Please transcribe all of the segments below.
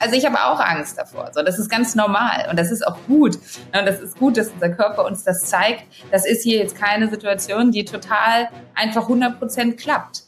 Also ich habe auch Angst davor. So, das ist ganz normal und das ist auch gut. Und das ist gut, dass unser Körper uns das zeigt. Das ist hier jetzt keine Situation, die total einfach 100 Prozent klappt.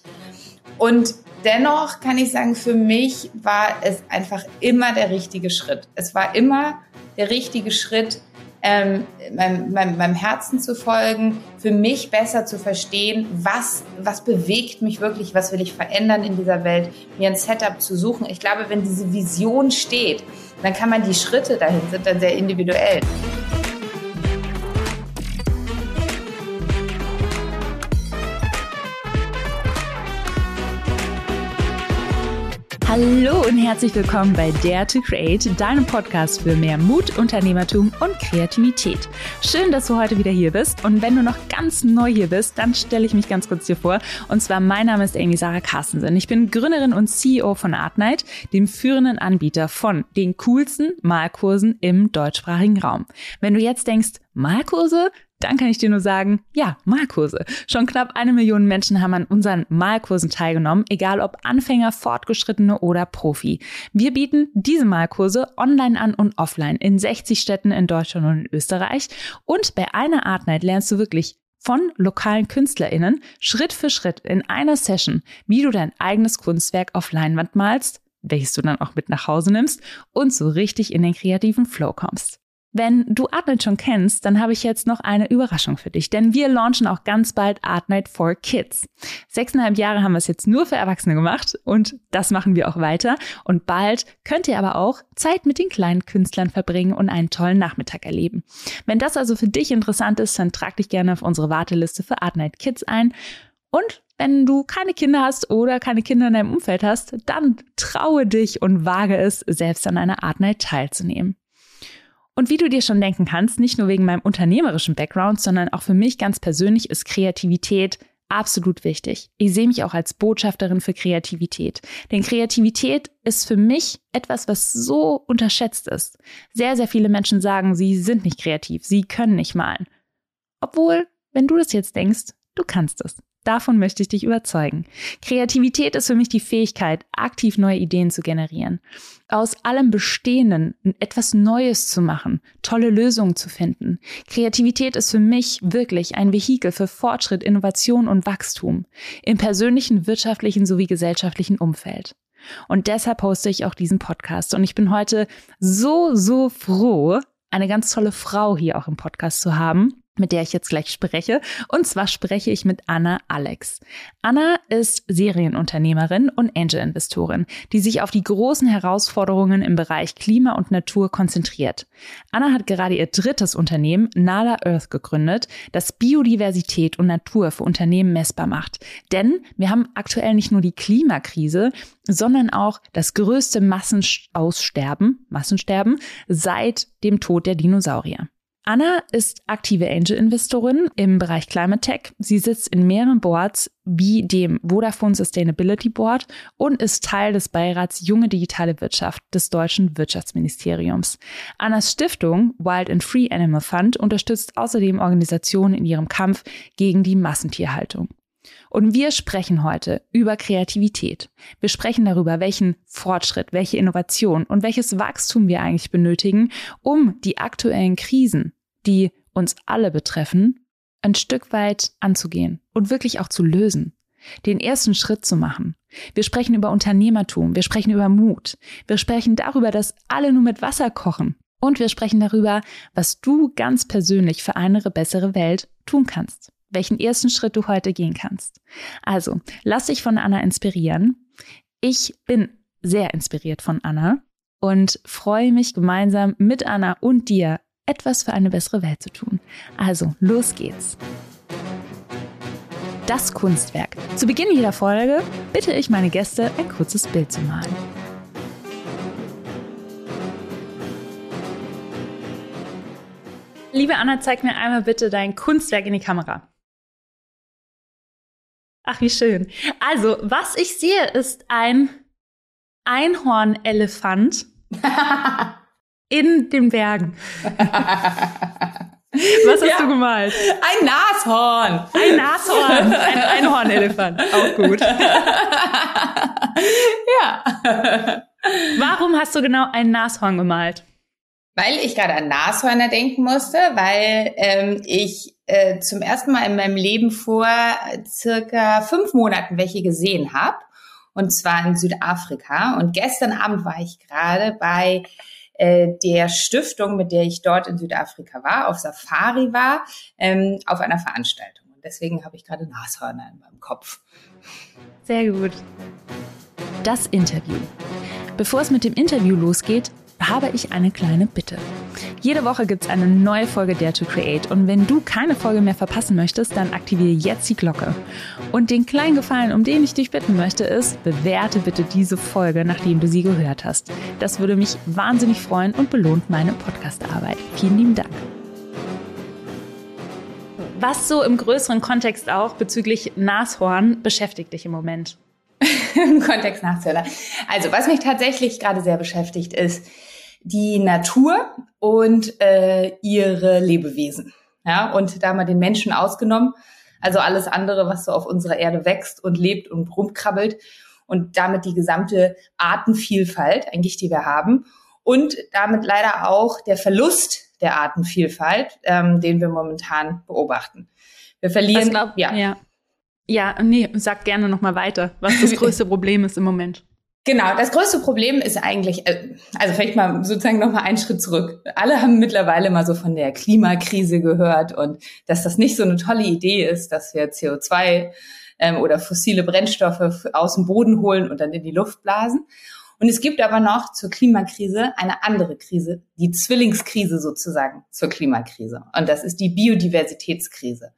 Und dennoch kann ich sagen, für mich war es einfach immer der richtige Schritt. Es war immer der richtige Schritt, ähm, meinem, meinem, meinem Herzen zu folgen, für mich besser zu verstehen, was, was bewegt mich wirklich, was will ich verändern in dieser Welt, mir ein Setup zu suchen. Ich glaube, wenn diese Vision steht, dann kann man die Schritte dahin sind dann sehr individuell. Hallo und herzlich willkommen bei Dare to Create, deinem Podcast für mehr Mut, Unternehmertum und Kreativität. Schön, dass du heute wieder hier bist. Und wenn du noch ganz neu hier bist, dann stelle ich mich ganz kurz dir vor. Und zwar, mein Name ist Amy Sarah Carstensen. Ich bin Gründerin und CEO von Artnight, dem führenden Anbieter von den coolsten Malkursen im deutschsprachigen Raum. Wenn du jetzt denkst, Malkurse? Dann kann ich dir nur sagen, ja, Malkurse. Schon knapp eine Million Menschen haben an unseren Malkursen teilgenommen, egal ob Anfänger, Fortgeschrittene oder Profi. Wir bieten diese Malkurse online an und offline in 60 Städten in Deutschland und in Österreich. Und bei einer Art Night lernst du wirklich von lokalen KünstlerInnen Schritt für Schritt in einer Session, wie du dein eigenes Kunstwerk auf Leinwand malst, welches du dann auch mit nach Hause nimmst und so richtig in den kreativen Flow kommst. Wenn du Artnight schon kennst, dann habe ich jetzt noch eine Überraschung für dich, denn wir launchen auch ganz bald Artnight for Kids. Sechseinhalb Jahre haben wir es jetzt nur für Erwachsene gemacht und das machen wir auch weiter. Und bald könnt ihr aber auch Zeit mit den kleinen Künstlern verbringen und einen tollen Nachmittag erleben. Wenn das also für dich interessant ist, dann trag dich gerne auf unsere Warteliste für Artnight Kids ein. Und wenn du keine Kinder hast oder keine Kinder in deinem Umfeld hast, dann traue dich und wage es, selbst an einer Artnight teilzunehmen. Und wie du dir schon denken kannst, nicht nur wegen meinem unternehmerischen Background, sondern auch für mich ganz persönlich ist Kreativität absolut wichtig. Ich sehe mich auch als Botschafterin für Kreativität. Denn Kreativität ist für mich etwas, was so unterschätzt ist. Sehr, sehr viele Menschen sagen, sie sind nicht kreativ, sie können nicht malen. Obwohl, wenn du das jetzt denkst, du kannst es. Davon möchte ich dich überzeugen. Kreativität ist für mich die Fähigkeit, aktiv neue Ideen zu generieren. Aus allem Bestehenden etwas Neues zu machen, tolle Lösungen zu finden. Kreativität ist für mich wirklich ein Vehikel für Fortschritt, Innovation und Wachstum im persönlichen, wirtschaftlichen sowie gesellschaftlichen Umfeld. Und deshalb poste ich auch diesen Podcast. Und ich bin heute so, so froh, eine ganz tolle Frau hier auch im Podcast zu haben mit der ich jetzt gleich spreche. Und zwar spreche ich mit Anna Alex. Anna ist Serienunternehmerin und Angel-Investorin, die sich auf die großen Herausforderungen im Bereich Klima und Natur konzentriert. Anna hat gerade ihr drittes Unternehmen, Nala Earth, gegründet, das Biodiversität und Natur für Unternehmen messbar macht. Denn wir haben aktuell nicht nur die Klimakrise, sondern auch das größte Massenaussterben, Massensterben seit dem Tod der Dinosaurier. Anna ist aktive Angel-Investorin im Bereich Climate Tech. Sie sitzt in mehreren Boards wie dem Vodafone Sustainability Board und ist Teil des Beirats Junge Digitale Wirtschaft des deutschen Wirtschaftsministeriums. Annas Stiftung Wild and Free Animal Fund unterstützt außerdem Organisationen in ihrem Kampf gegen die Massentierhaltung. Und wir sprechen heute über Kreativität. Wir sprechen darüber, welchen Fortschritt, welche Innovation und welches Wachstum wir eigentlich benötigen, um die aktuellen Krisen, die uns alle betreffen, ein Stück weit anzugehen und wirklich auch zu lösen. Den ersten Schritt zu machen. Wir sprechen über Unternehmertum, wir sprechen über Mut, wir sprechen darüber, dass alle nur mit Wasser kochen und wir sprechen darüber, was du ganz persönlich für eine bessere Welt tun kannst welchen ersten Schritt du heute gehen kannst. Also, lass dich von Anna inspirieren. Ich bin sehr inspiriert von Anna und freue mich gemeinsam mit Anna und dir etwas für eine bessere Welt zu tun. Also, los geht's. Das Kunstwerk. Zu Beginn jeder Folge bitte ich meine Gäste, ein kurzes Bild zu malen. Liebe Anna, zeig mir einmal bitte dein Kunstwerk in die Kamera. Ach, wie schön. Also, was ich sehe, ist ein Einhornelefant in den Bergen. Was hast ja, du gemalt? Ein Nashorn. Ein Nashorn. Ein Einhornelefant. Auch gut. ja. Warum hast du genau ein Nashorn gemalt? Weil ich gerade an Nashörner denken musste, weil ähm, ich äh, zum ersten Mal in meinem Leben vor circa fünf Monaten welche gesehen habe. Und zwar in Südafrika. Und gestern Abend war ich gerade bei äh, der Stiftung, mit der ich dort in Südafrika war, auf Safari war, ähm, auf einer Veranstaltung. Und deswegen habe ich gerade Nashörner in meinem Kopf. Sehr gut. Das Interview. Bevor es mit dem Interview losgeht, habe ich eine kleine Bitte. Jede Woche gibt es eine neue Folge Dare to Create und wenn du keine Folge mehr verpassen möchtest, dann aktiviere jetzt die Glocke. Und den kleinen Gefallen, um den ich dich bitten möchte, ist, bewerte bitte diese Folge, nachdem du sie gehört hast. Das würde mich wahnsinnig freuen und belohnt meine Podcastarbeit. Vielen lieben Dank. Was so im größeren Kontext auch bezüglich Nashorn beschäftigt dich im Moment? Im Kontext Nashörner. Also, was mich tatsächlich gerade sehr beschäftigt, ist, die Natur und äh, ihre Lebewesen. Ja, und da mal den Menschen ausgenommen, also alles andere, was so auf unserer Erde wächst und lebt und rumkrabbelt und damit die gesamte Artenvielfalt eigentlich, die wir haben und damit leider auch der Verlust der Artenvielfalt, ähm, den wir momentan beobachten. Wir verlieren, glaub, ja. ja. Ja, nee, sag gerne noch mal weiter, was das größte Problem ist im Moment. Genau, das größte Problem ist eigentlich, äh, also vielleicht mal sozusagen noch mal einen Schritt zurück. Alle haben mittlerweile mal so von der Klimakrise gehört und dass das nicht so eine tolle Idee ist, dass wir CO2 ähm, oder fossile Brennstoffe aus dem Boden holen und dann in die Luft blasen. Und es gibt aber noch zur Klimakrise eine andere Krise, die Zwillingskrise sozusagen zur Klimakrise. Und das ist die Biodiversitätskrise.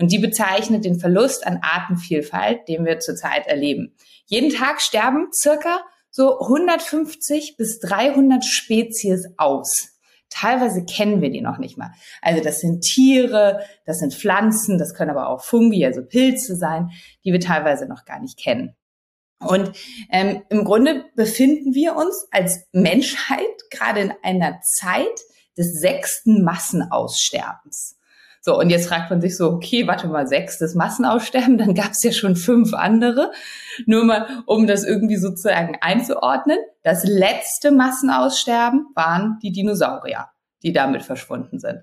Und die bezeichnet den Verlust an Artenvielfalt, den wir zurzeit erleben. Jeden Tag sterben circa so 150 bis 300 Spezies aus. Teilweise kennen wir die noch nicht mal. Also das sind Tiere, das sind Pflanzen, das können aber auch Fungi, also Pilze sein, die wir teilweise noch gar nicht kennen. Und ähm, im Grunde befinden wir uns als Menschheit gerade in einer Zeit des sechsten Massenaussterbens. So, und jetzt fragt man sich so, okay, warte mal, sechstes Massenaussterben, dann gab es ja schon fünf andere. Nur mal, um das irgendwie sozusagen einzuordnen. Das letzte Massenaussterben waren die Dinosaurier, die damit verschwunden sind.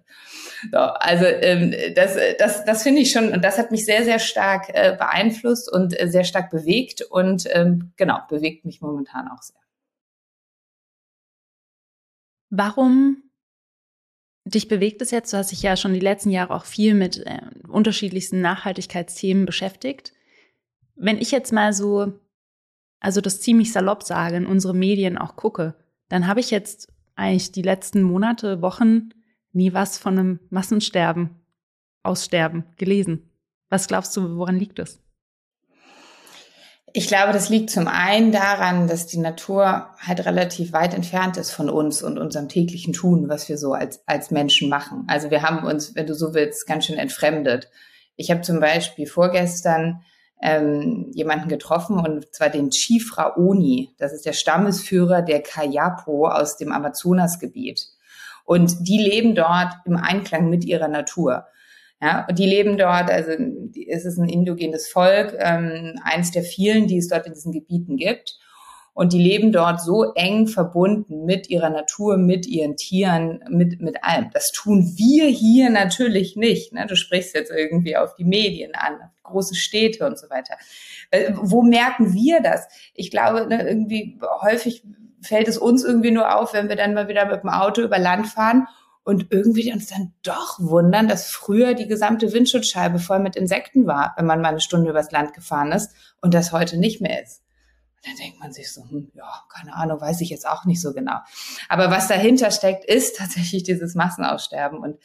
So, also ähm, das, das, das finde ich schon, und das hat mich sehr, sehr stark äh, beeinflusst und äh, sehr stark bewegt und ähm, genau, bewegt mich momentan auch sehr. Warum Dich bewegt es jetzt, du hast dich ja schon die letzten Jahre auch viel mit äh, unterschiedlichsten Nachhaltigkeitsthemen beschäftigt. Wenn ich jetzt mal so, also das ziemlich salopp sage, in unsere Medien auch gucke, dann habe ich jetzt eigentlich die letzten Monate, Wochen nie was von einem Massensterben, Aussterben gelesen. Was glaubst du, woran liegt es? Ich glaube, das liegt zum einen daran, dass die Natur halt relativ weit entfernt ist von uns und unserem täglichen Tun, was wir so als, als Menschen machen. Also wir haben uns, wenn du so willst, ganz schön entfremdet. Ich habe zum Beispiel vorgestern ähm, jemanden getroffen und zwar den Chief Raoni. Das ist der Stammesführer der Kayapo aus dem Amazonasgebiet. Und die leben dort im Einklang mit ihrer Natur. Ja, und die leben dort, also es ist ein indogenes Volk, ähm, eins der vielen, die es dort in diesen Gebieten gibt. Und die leben dort so eng verbunden mit ihrer Natur, mit ihren Tieren, mit, mit allem. Das tun wir hier natürlich nicht. Ne? Du sprichst jetzt irgendwie auf die Medien an, große Städte und so weiter. Äh, wo merken wir das? Ich glaube, ne, irgendwie häufig fällt es uns irgendwie nur auf, wenn wir dann mal wieder mit dem Auto über Land fahren und irgendwie uns dann doch wundern, dass früher die gesamte Windschutzscheibe voll mit Insekten war, wenn man mal eine Stunde übers Land gefahren ist und das heute nicht mehr ist. Und dann denkt man sich so, hm, ja, keine Ahnung, weiß ich jetzt auch nicht so genau. Aber was dahinter steckt, ist tatsächlich dieses Massenaussterben. Und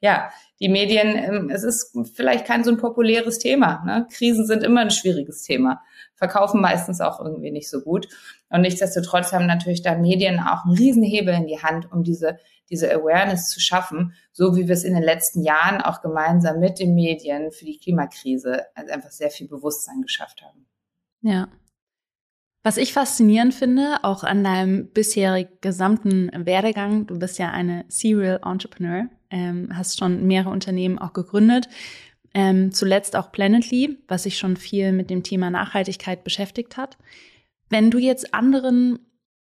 ja, die Medien, ähm, es ist vielleicht kein so ein populäres Thema. Ne? Krisen sind immer ein schwieriges Thema, verkaufen meistens auch irgendwie nicht so gut. Und nichtsdestotrotz haben natürlich da Medien auch einen Riesenhebel in die Hand, um diese diese Awareness zu schaffen, so wie wir es in den letzten Jahren auch gemeinsam mit den Medien für die Klimakrise also einfach sehr viel Bewusstsein geschafft haben. Ja. Was ich faszinierend finde, auch an deinem bisherigen gesamten Werdegang, du bist ja eine Serial Entrepreneur, ähm, hast schon mehrere Unternehmen auch gegründet, ähm, zuletzt auch Planetly, was sich schon viel mit dem Thema Nachhaltigkeit beschäftigt hat. Wenn du jetzt anderen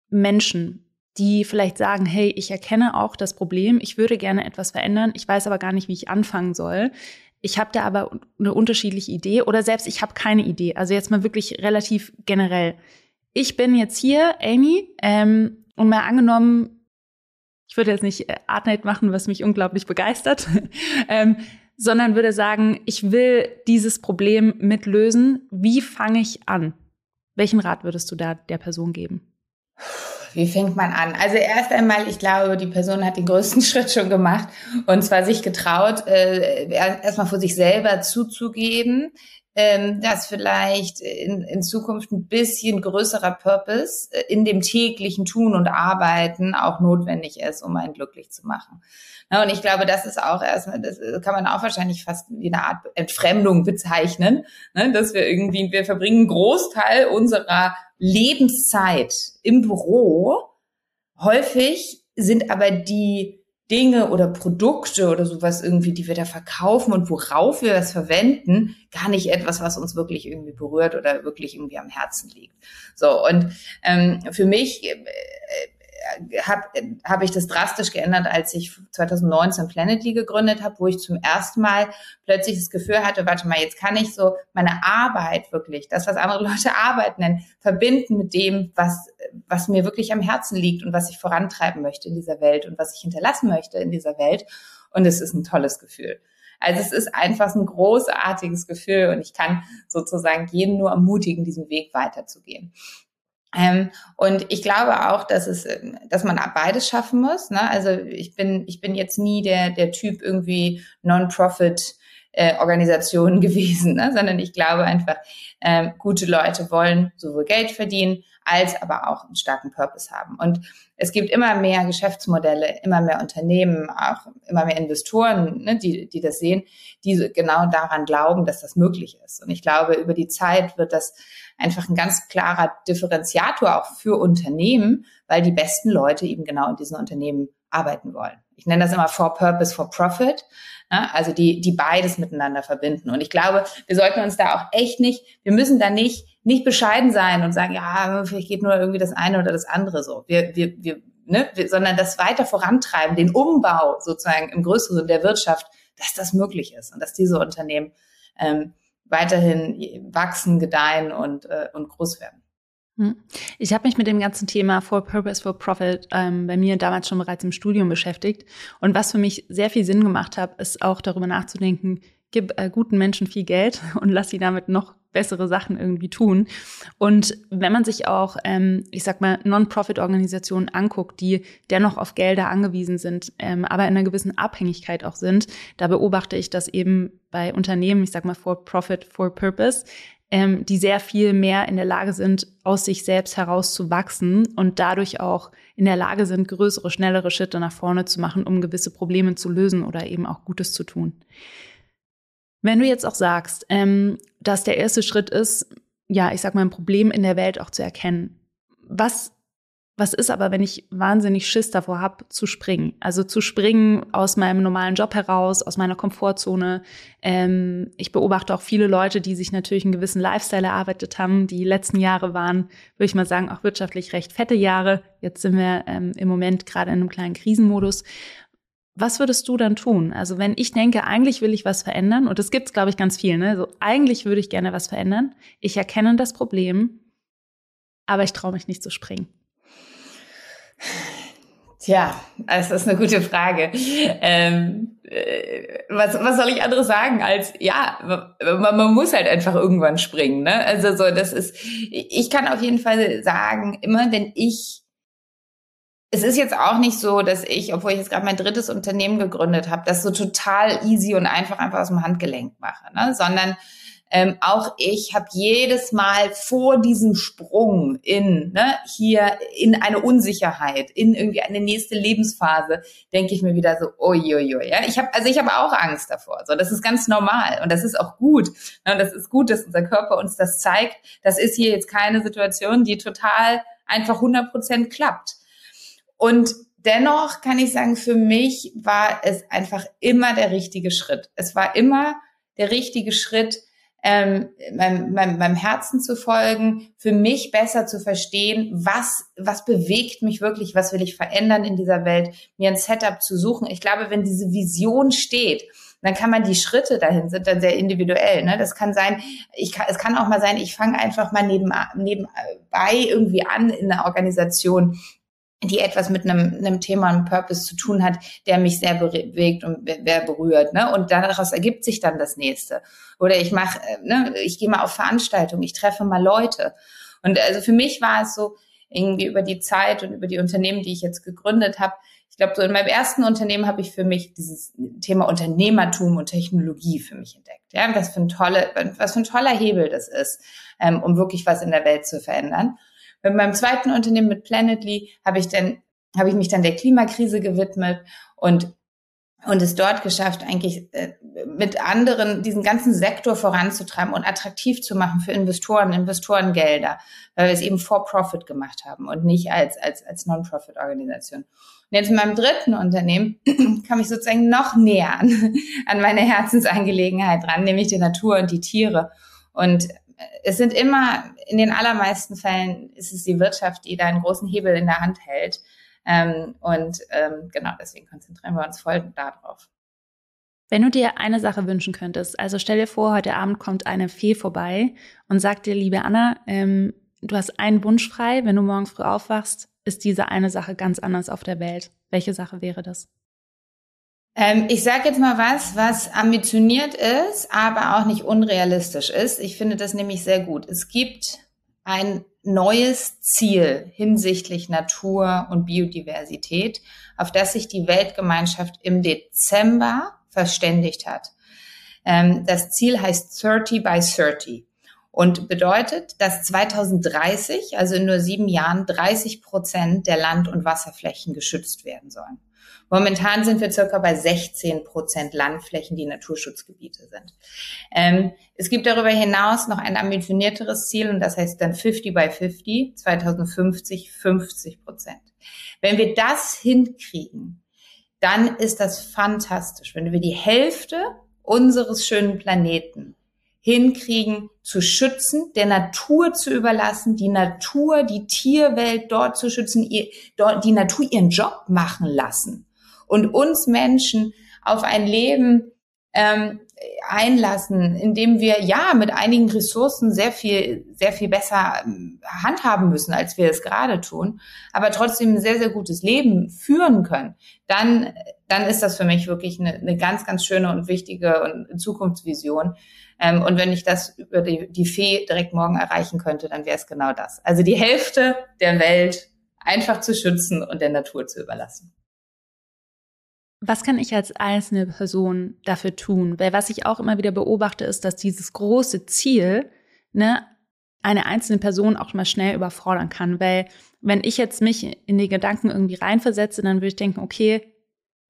Menschen, die vielleicht sagen, hey, ich erkenne auch das Problem, ich würde gerne etwas verändern, ich weiß aber gar nicht, wie ich anfangen soll. Ich habe da aber eine unterschiedliche Idee oder selbst ich habe keine Idee. Also jetzt mal wirklich relativ generell. Ich bin jetzt hier, Amy, ähm, und mal angenommen, ich würde jetzt nicht äh, Artnight machen, was mich unglaublich begeistert, ähm, sondern würde sagen, ich will dieses Problem mitlösen. Wie fange ich an? Welchen Rat würdest du da der Person geben? Wie fängt man an? Also erst einmal, ich glaube, die Person hat den größten Schritt schon gemacht und zwar sich getraut, äh, erstmal vor sich selber zuzugeben, ähm, dass vielleicht in, in Zukunft ein bisschen größerer Purpose äh, in dem täglichen Tun und Arbeiten auch notwendig ist, um einen glücklich zu machen. Ja, und ich glaube, das ist auch erstmal, das kann man auch wahrscheinlich fast wie eine Art Entfremdung bezeichnen, ne? dass wir irgendwie, wir verbringen einen Großteil unserer Lebenszeit im Büro. Häufig sind aber die Dinge oder Produkte oder sowas irgendwie, die wir da verkaufen und worauf wir das verwenden, gar nicht etwas, was uns wirklich irgendwie berührt oder wirklich irgendwie am Herzen liegt. So und ähm, für mich äh, habe hab ich das drastisch geändert, als ich 2019 Planetly gegründet habe, wo ich zum ersten Mal plötzlich das Gefühl hatte, warte mal, jetzt kann ich so meine Arbeit wirklich, das, was andere Leute Arbeit nennen, verbinden mit dem, was, was mir wirklich am Herzen liegt und was ich vorantreiben möchte in dieser Welt und was ich hinterlassen möchte in dieser Welt. Und es ist ein tolles Gefühl. Also es ist einfach ein großartiges Gefühl und ich kann sozusagen jeden nur ermutigen, diesen Weg weiterzugehen. Ähm, und ich glaube auch, dass es, dass man beides schaffen muss. Ne? Also ich bin, ich bin jetzt nie der, der Typ irgendwie Non-Profit äh, Organisationen gewesen, ne? sondern ich glaube einfach, äh, gute Leute wollen sowohl Geld verdienen, als aber auch einen starken Purpose haben. Und es gibt immer mehr Geschäftsmodelle, immer mehr Unternehmen, auch immer mehr Investoren, ne, die, die das sehen, die genau daran glauben, dass das möglich ist. Und ich glaube, über die Zeit wird das einfach ein ganz klarer Differenziator auch für Unternehmen, weil die besten Leute eben genau in diesen Unternehmen arbeiten wollen. Ich nenne das immer for purpose, for profit. Ne? Also die, die beides miteinander verbinden. Und ich glaube, wir sollten uns da auch echt nicht, wir müssen da nicht, nicht bescheiden sein und sagen, ja, vielleicht geht nur irgendwie das eine oder das andere so. Wir, wir, wir, ne, wir, sondern das weiter vorantreiben, den Umbau sozusagen im größeren der Wirtschaft, dass das möglich ist und dass diese Unternehmen ähm, weiterhin wachsen, gedeihen und, äh, und groß werden. Hm. Ich habe mich mit dem ganzen Thema For Purpose, For Profit ähm, bei mir damals schon bereits im Studium beschäftigt. Und was für mich sehr viel Sinn gemacht hat, ist auch darüber nachzudenken, gib äh, guten Menschen viel Geld und lass sie damit noch bessere Sachen irgendwie tun. Und wenn man sich auch, ähm, ich sag mal, Non-Profit-Organisationen anguckt, die dennoch auf Gelder angewiesen sind, ähm, aber in einer gewissen Abhängigkeit auch sind, da beobachte ich, dass eben bei Unternehmen, ich sag mal, for Profit, for Purpose, ähm, die sehr viel mehr in der Lage sind, aus sich selbst heraus zu wachsen und dadurch auch in der Lage sind, größere, schnellere Schritte nach vorne zu machen, um gewisse Probleme zu lösen oder eben auch Gutes zu tun. Wenn du jetzt auch sagst, ähm, dass der erste Schritt ist, ja, ich sag mal, ein Problem in der Welt auch zu erkennen. Was, was ist aber, wenn ich wahnsinnig Schiss davor habe, zu springen? Also zu springen aus meinem normalen Job heraus, aus meiner Komfortzone. Ähm, ich beobachte auch viele Leute, die sich natürlich einen gewissen Lifestyle erarbeitet haben. Die letzten Jahre waren, würde ich mal sagen, auch wirtschaftlich recht fette Jahre. Jetzt sind wir ähm, im Moment gerade in einem kleinen Krisenmodus was würdest du dann tun? Also wenn ich denke, eigentlich will ich was verändern, und das gibt's, glaube ich, ganz viel, ne? So, eigentlich würde ich gerne was verändern. Ich erkenne das Problem, aber ich traue mich nicht zu springen. Tja, das ist eine gute Frage. Ähm, äh, was, was soll ich anderes sagen als, ja, man, man, muss halt einfach irgendwann springen. Ne? Also so, das ist, ich kann auf jeden Fall sagen, immer wenn ich es ist jetzt auch nicht so, dass ich, obwohl ich jetzt gerade mein drittes Unternehmen gegründet habe, das so total easy und einfach einfach aus dem Handgelenk mache, ne? sondern ähm, auch ich habe jedes Mal vor diesem Sprung in ne, hier in eine Unsicherheit, in irgendwie eine nächste Lebensphase, denke ich mir wieder so, uiuiui, ja. Ich habe also ich habe auch Angst davor. So, das ist ganz normal und das ist auch gut. Ne, das ist gut, dass unser Körper uns das zeigt. Das ist hier jetzt keine Situation, die total einfach 100 Prozent klappt. Und dennoch kann ich sagen, für mich war es einfach immer der richtige Schritt. Es war immer der richtige Schritt, ähm, meinem, meinem, meinem Herzen zu folgen, für mich besser zu verstehen, was, was bewegt mich wirklich, was will ich verändern in dieser Welt, mir ein Setup zu suchen. Ich glaube, wenn diese Vision steht, dann kann man die Schritte dahin sind dann sehr individuell. Ne? Das kann sein, ich kann, es kann auch mal sein, ich fange einfach mal neben, nebenbei irgendwie an in einer Organisation, die etwas mit einem, einem Thema, einem Purpose zu tun hat, der mich sehr bewegt und sehr berührt. Ne? Und daraus ergibt sich dann das nächste. Oder ich mache, äh, ne, ich gehe mal auf Veranstaltungen, ich treffe mal Leute. Und also für mich war es so, irgendwie über die Zeit und über die Unternehmen, die ich jetzt gegründet habe. Ich glaube, so in meinem ersten Unternehmen habe ich für mich dieses Thema Unternehmertum und Technologie für mich entdeckt. Ja, was für ein tolle, was für ein toller Hebel das ist, ähm, um wirklich was in der Welt zu verändern. Mit meinem zweiten Unternehmen mit Planetly habe ich dann habe ich mich dann der Klimakrise gewidmet und und es dort geschafft, eigentlich äh, mit anderen diesen ganzen Sektor voranzutreiben und attraktiv zu machen für Investoren, Investorengelder, weil wir es eben for Profit gemacht haben und nicht als als als Non-Profit-Organisation. Und jetzt in meinem dritten Unternehmen kam ich sozusagen noch näher an, an meine Herzensangelegenheit dran, nämlich die Natur und die Tiere. Und es sind immer, in den allermeisten Fällen ist es die Wirtschaft, die da einen großen Hebel in der Hand hält. Ähm, und ähm, genau deswegen konzentrieren wir uns voll darauf. Wenn du dir eine Sache wünschen könntest, also stell dir vor, heute Abend kommt eine Fee vorbei und sagt dir, liebe Anna, ähm, du hast einen Wunsch frei, wenn du morgens früh aufwachst, ist diese eine Sache ganz anders auf der Welt. Welche Sache wäre das? Ähm, ich sage jetzt mal was, was ambitioniert ist, aber auch nicht unrealistisch ist. Ich finde das nämlich sehr gut. Es gibt ein neues Ziel hinsichtlich Natur und Biodiversität, auf das sich die Weltgemeinschaft im Dezember verständigt hat. Ähm, das Ziel heißt 30 by 30 und bedeutet, dass 2030, also in nur sieben Jahren, 30 Prozent der Land- und Wasserflächen geschützt werden sollen. Momentan sind wir circa bei 16 Prozent Landflächen, die Naturschutzgebiete sind. Ähm, es gibt darüber hinaus noch ein ambitionierteres Ziel und das heißt dann 50 by 50, 2050 50 Prozent. Wenn wir das hinkriegen, dann ist das fantastisch. Wenn wir die Hälfte unseres schönen Planeten hinkriegen, zu schützen, der Natur zu überlassen, die Natur, die Tierwelt dort zu schützen, ihr, dort, die Natur ihren Job machen lassen und uns Menschen auf ein Leben ähm, einlassen, indem wir ja mit einigen Ressourcen sehr viel, sehr viel besser ähm, handhaben müssen, als wir es gerade tun, aber trotzdem ein sehr, sehr gutes Leben führen können, dann, dann ist das für mich wirklich eine, eine ganz, ganz schöne und wichtige Zukunftsvision. Ähm, und wenn ich das über die, die Fee direkt morgen erreichen könnte, dann wäre es genau das. Also die Hälfte der Welt einfach zu schützen und der Natur zu überlassen. Was kann ich als einzelne Person dafür tun? Weil was ich auch immer wieder beobachte, ist, dass dieses große Ziel, ne, eine einzelne Person auch mal schnell überfordern kann. Weil wenn ich jetzt mich in die Gedanken irgendwie reinversetze, dann würde ich denken, okay,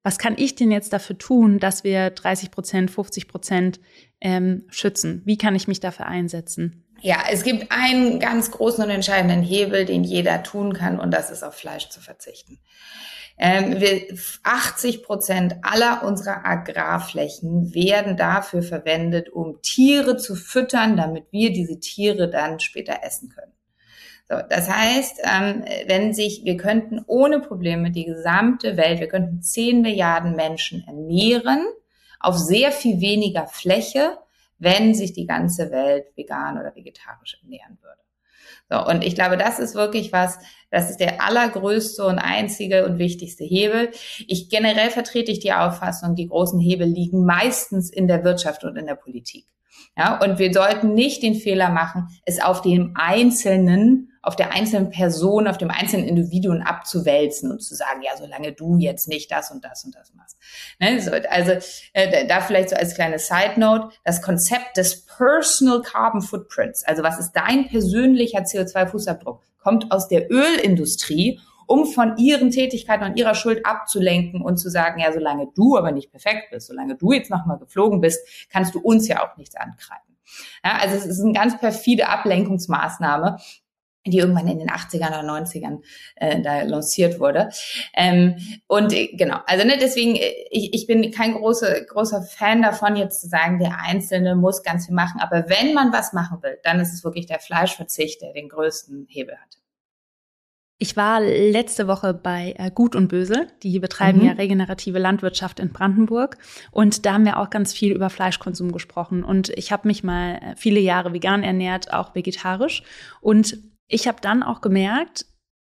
was kann ich denn jetzt dafür tun, dass wir 30 Prozent, 50 Prozent ähm, schützen? Wie kann ich mich dafür einsetzen? Ja, es gibt einen ganz großen und entscheidenden Hebel, den jeder tun kann, und das ist auf Fleisch zu verzichten. Ähm, wir, 80 Prozent aller unserer Agrarflächen werden dafür verwendet, um Tiere zu füttern, damit wir diese Tiere dann später essen können. So, das heißt, ähm, wenn sich, wir könnten ohne Probleme die gesamte Welt, wir könnten 10 Milliarden Menschen ernähren auf sehr viel weniger Fläche, wenn sich die ganze Welt vegan oder vegetarisch ernähren würde. So, und ich glaube, das ist wirklich was, das ist der allergrößte und einzige und wichtigste Hebel. Ich generell vertrete ich die Auffassung, die großen Hebel liegen meistens in der Wirtschaft und in der Politik. Ja, und wir sollten nicht den Fehler machen, es auf dem Einzelnen auf der einzelnen Person, auf dem einzelnen Individuum abzuwälzen und zu sagen, ja, solange du jetzt nicht das und das und das machst. Ne? So, also äh, da vielleicht so als kleine Side Note, das Konzept des Personal Carbon Footprints, also was ist dein persönlicher CO2-Fußabdruck, kommt aus der Ölindustrie um von ihren Tätigkeiten und ihrer Schuld abzulenken und zu sagen, ja, solange du aber nicht perfekt bist, solange du jetzt nochmal geflogen bist, kannst du uns ja auch nichts ankreiden. Ja, also es ist eine ganz perfide Ablenkungsmaßnahme, die irgendwann in den 80ern oder 90ern äh, da lanciert wurde. Ähm, und äh, genau, also ne, deswegen, äh, ich, ich bin kein großer, großer Fan davon, jetzt zu sagen, der Einzelne muss ganz viel machen. Aber wenn man was machen will, dann ist es wirklich der Fleischverzicht, der den größten Hebel hat. Ich war letzte Woche bei äh, Gut und Böse. Die betreiben mhm. ja regenerative Landwirtschaft in Brandenburg. Und da haben wir auch ganz viel über Fleischkonsum gesprochen. Und ich habe mich mal äh, viele Jahre vegan ernährt, auch vegetarisch. Und ich habe dann auch gemerkt,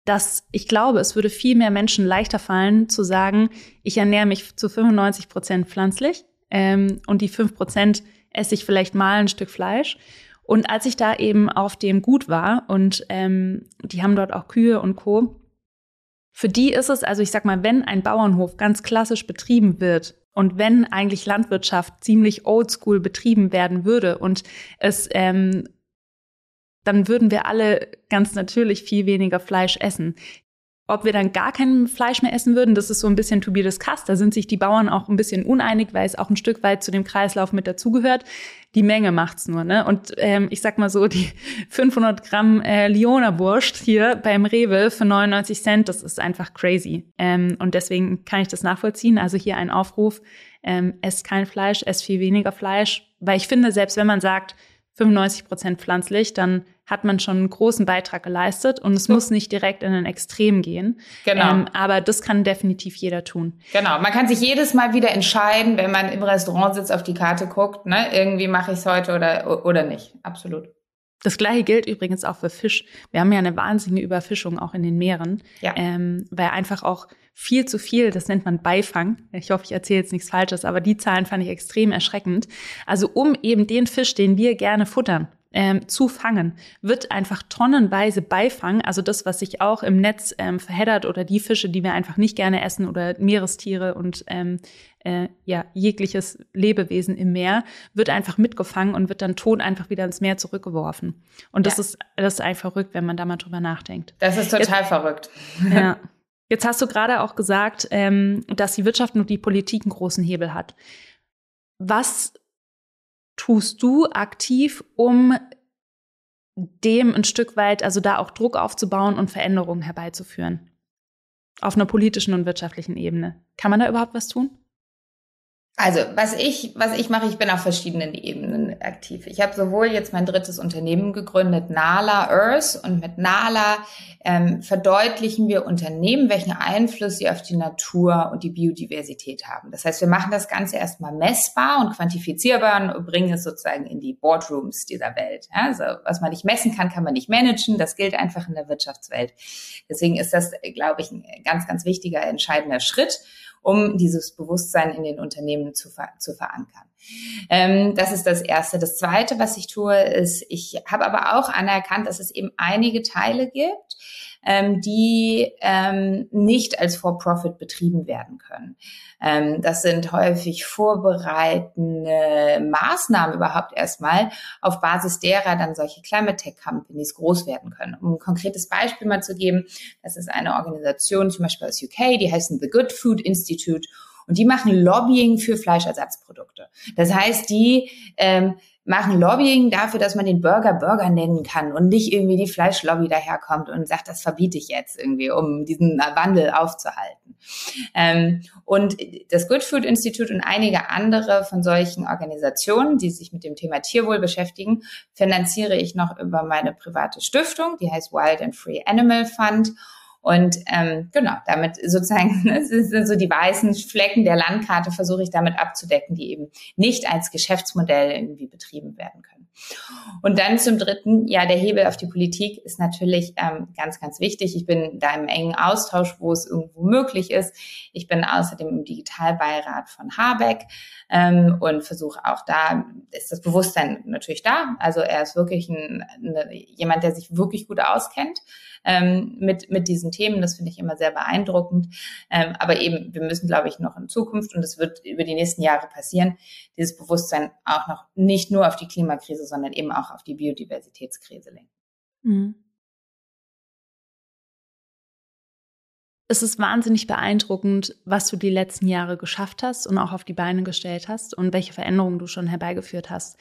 dass ich glaube, es würde viel mehr Menschen leichter fallen zu sagen, ich ernähre mich zu 95 Prozent pflanzlich ähm, und die 5 Prozent esse ich vielleicht mal ein Stück Fleisch. Und als ich da eben auf dem Gut war und ähm, die haben dort auch Kühe und Co. Für die ist es, also ich sag mal, wenn ein Bauernhof ganz klassisch betrieben wird und wenn eigentlich Landwirtschaft ziemlich oldschool betrieben werden würde und es ähm, dann würden wir alle ganz natürlich viel weniger Fleisch essen. Ob wir dann gar kein Fleisch mehr essen würden, das ist so ein bisschen to be discussed. Da sind sich die Bauern auch ein bisschen uneinig, weil es auch ein Stück weit zu dem Kreislauf mit dazugehört. Die Menge macht's nur, ne? Und ähm, ich sag mal so, die 500 Gramm äh, Liona Wurst hier beim Rewe für 99 Cent, das ist einfach crazy. Ähm, und deswegen kann ich das nachvollziehen. Also hier ein Aufruf, ähm, esst kein Fleisch, esst viel weniger Fleisch. Weil ich finde, selbst wenn man sagt, 95 Prozent pflanzlich, dann hat man schon einen großen Beitrag geleistet und es so. muss nicht direkt in ein Extrem gehen. Genau. Ähm, aber das kann definitiv jeder tun. Genau. Man kann sich jedes Mal wieder entscheiden, wenn man im Restaurant sitzt, auf die Karte guckt, ne, irgendwie mache ich es heute oder, oder nicht. Absolut. Das gleiche gilt übrigens auch für Fisch. Wir haben ja eine wahnsinnige Überfischung auch in den Meeren, ja. ähm, weil einfach auch viel zu viel, das nennt man Beifang. Ich hoffe, ich erzähle jetzt nichts Falsches, aber die Zahlen fand ich extrem erschreckend. Also um eben den Fisch, den wir gerne futtern, ähm, zu fangen, wird einfach tonnenweise Beifang, also das, was sich auch im Netz ähm, verheddert oder die Fische, die wir einfach nicht gerne essen oder Meerestiere und ähm, äh, ja, jegliches Lebewesen im Meer, wird einfach mitgefangen und wird dann tot einfach wieder ins Meer zurückgeworfen. Und das, ja. ist, das ist einfach verrückt, wenn man da mal drüber nachdenkt. Das ist total Jetzt, verrückt. Ja. Jetzt hast du gerade auch gesagt, ähm, dass die Wirtschaft und die Politik einen großen Hebel hat. Was tust du aktiv, um dem ein Stück weit, also da auch Druck aufzubauen und Veränderungen herbeizuführen? Auf einer politischen und wirtschaftlichen Ebene. Kann man da überhaupt was tun? Also, was ich, was ich mache, ich bin auf verschiedenen Ebenen aktiv. Ich habe sowohl jetzt mein drittes Unternehmen gegründet, Nala Earth, und mit Nala ähm, verdeutlichen wir Unternehmen, welchen Einfluss sie auf die Natur und die Biodiversität haben. Das heißt, wir machen das Ganze erstmal messbar und quantifizierbar und bringen es sozusagen in die Boardrooms dieser Welt. Also, was man nicht messen kann, kann man nicht managen. Das gilt einfach in der Wirtschaftswelt. Deswegen ist das, glaube ich, ein ganz, ganz wichtiger, entscheidender Schritt um dieses Bewusstsein in den Unternehmen zu, ver zu verankern. Ähm, das ist das Erste. Das Zweite, was ich tue, ist, ich habe aber auch anerkannt, dass es eben einige Teile gibt, ähm, die ähm, nicht als For-Profit betrieben werden können. Ähm, das sind häufig vorbereitende Maßnahmen überhaupt erstmal, auf Basis derer dann solche Climate Tech Companies groß werden können. Um ein konkretes Beispiel mal zu geben, das ist eine Organisation zum Beispiel aus UK, die heißen The Good Food Institute und die machen Lobbying für Fleischersatzprodukte. Das heißt, die ähm, machen Lobbying dafür, dass man den Burger Burger nennen kann und nicht irgendwie die Fleischlobby daherkommt und sagt, das verbiete ich jetzt irgendwie, um diesen Wandel aufzuhalten. Ähm, und das Good Food Institute und einige andere von solchen Organisationen, die sich mit dem Thema Tierwohl beschäftigen, finanziere ich noch über meine private Stiftung, die heißt Wild and Free Animal Fund. Und ähm, genau, damit sozusagen, das sind so die weißen Flecken der Landkarte, versuche ich damit abzudecken, die eben nicht als Geschäftsmodell irgendwie betrieben werden können. Und dann zum Dritten, ja, der Hebel auf die Politik ist natürlich ähm, ganz, ganz wichtig. Ich bin da im engen Austausch, wo es irgendwo möglich ist. Ich bin außerdem im Digitalbeirat von Habeck ähm, und versuche auch da, ist das Bewusstsein natürlich da. Also er ist wirklich ein, eine, jemand, der sich wirklich gut auskennt ähm, mit, mit diesen Themen. Das finde ich immer sehr beeindruckend. Ähm, aber eben, wir müssen, glaube ich, noch in Zukunft, und das wird über die nächsten Jahre passieren, dieses Bewusstsein auch noch nicht nur auf die Klimakrise, sondern eben auch auf die Biodiversitätskrise lenken. Mhm. es ist wahnsinnig beeindruckend, was du die letzten Jahre geschafft hast und auch auf die Beine gestellt hast und welche Veränderungen du schon herbeigeführt hast.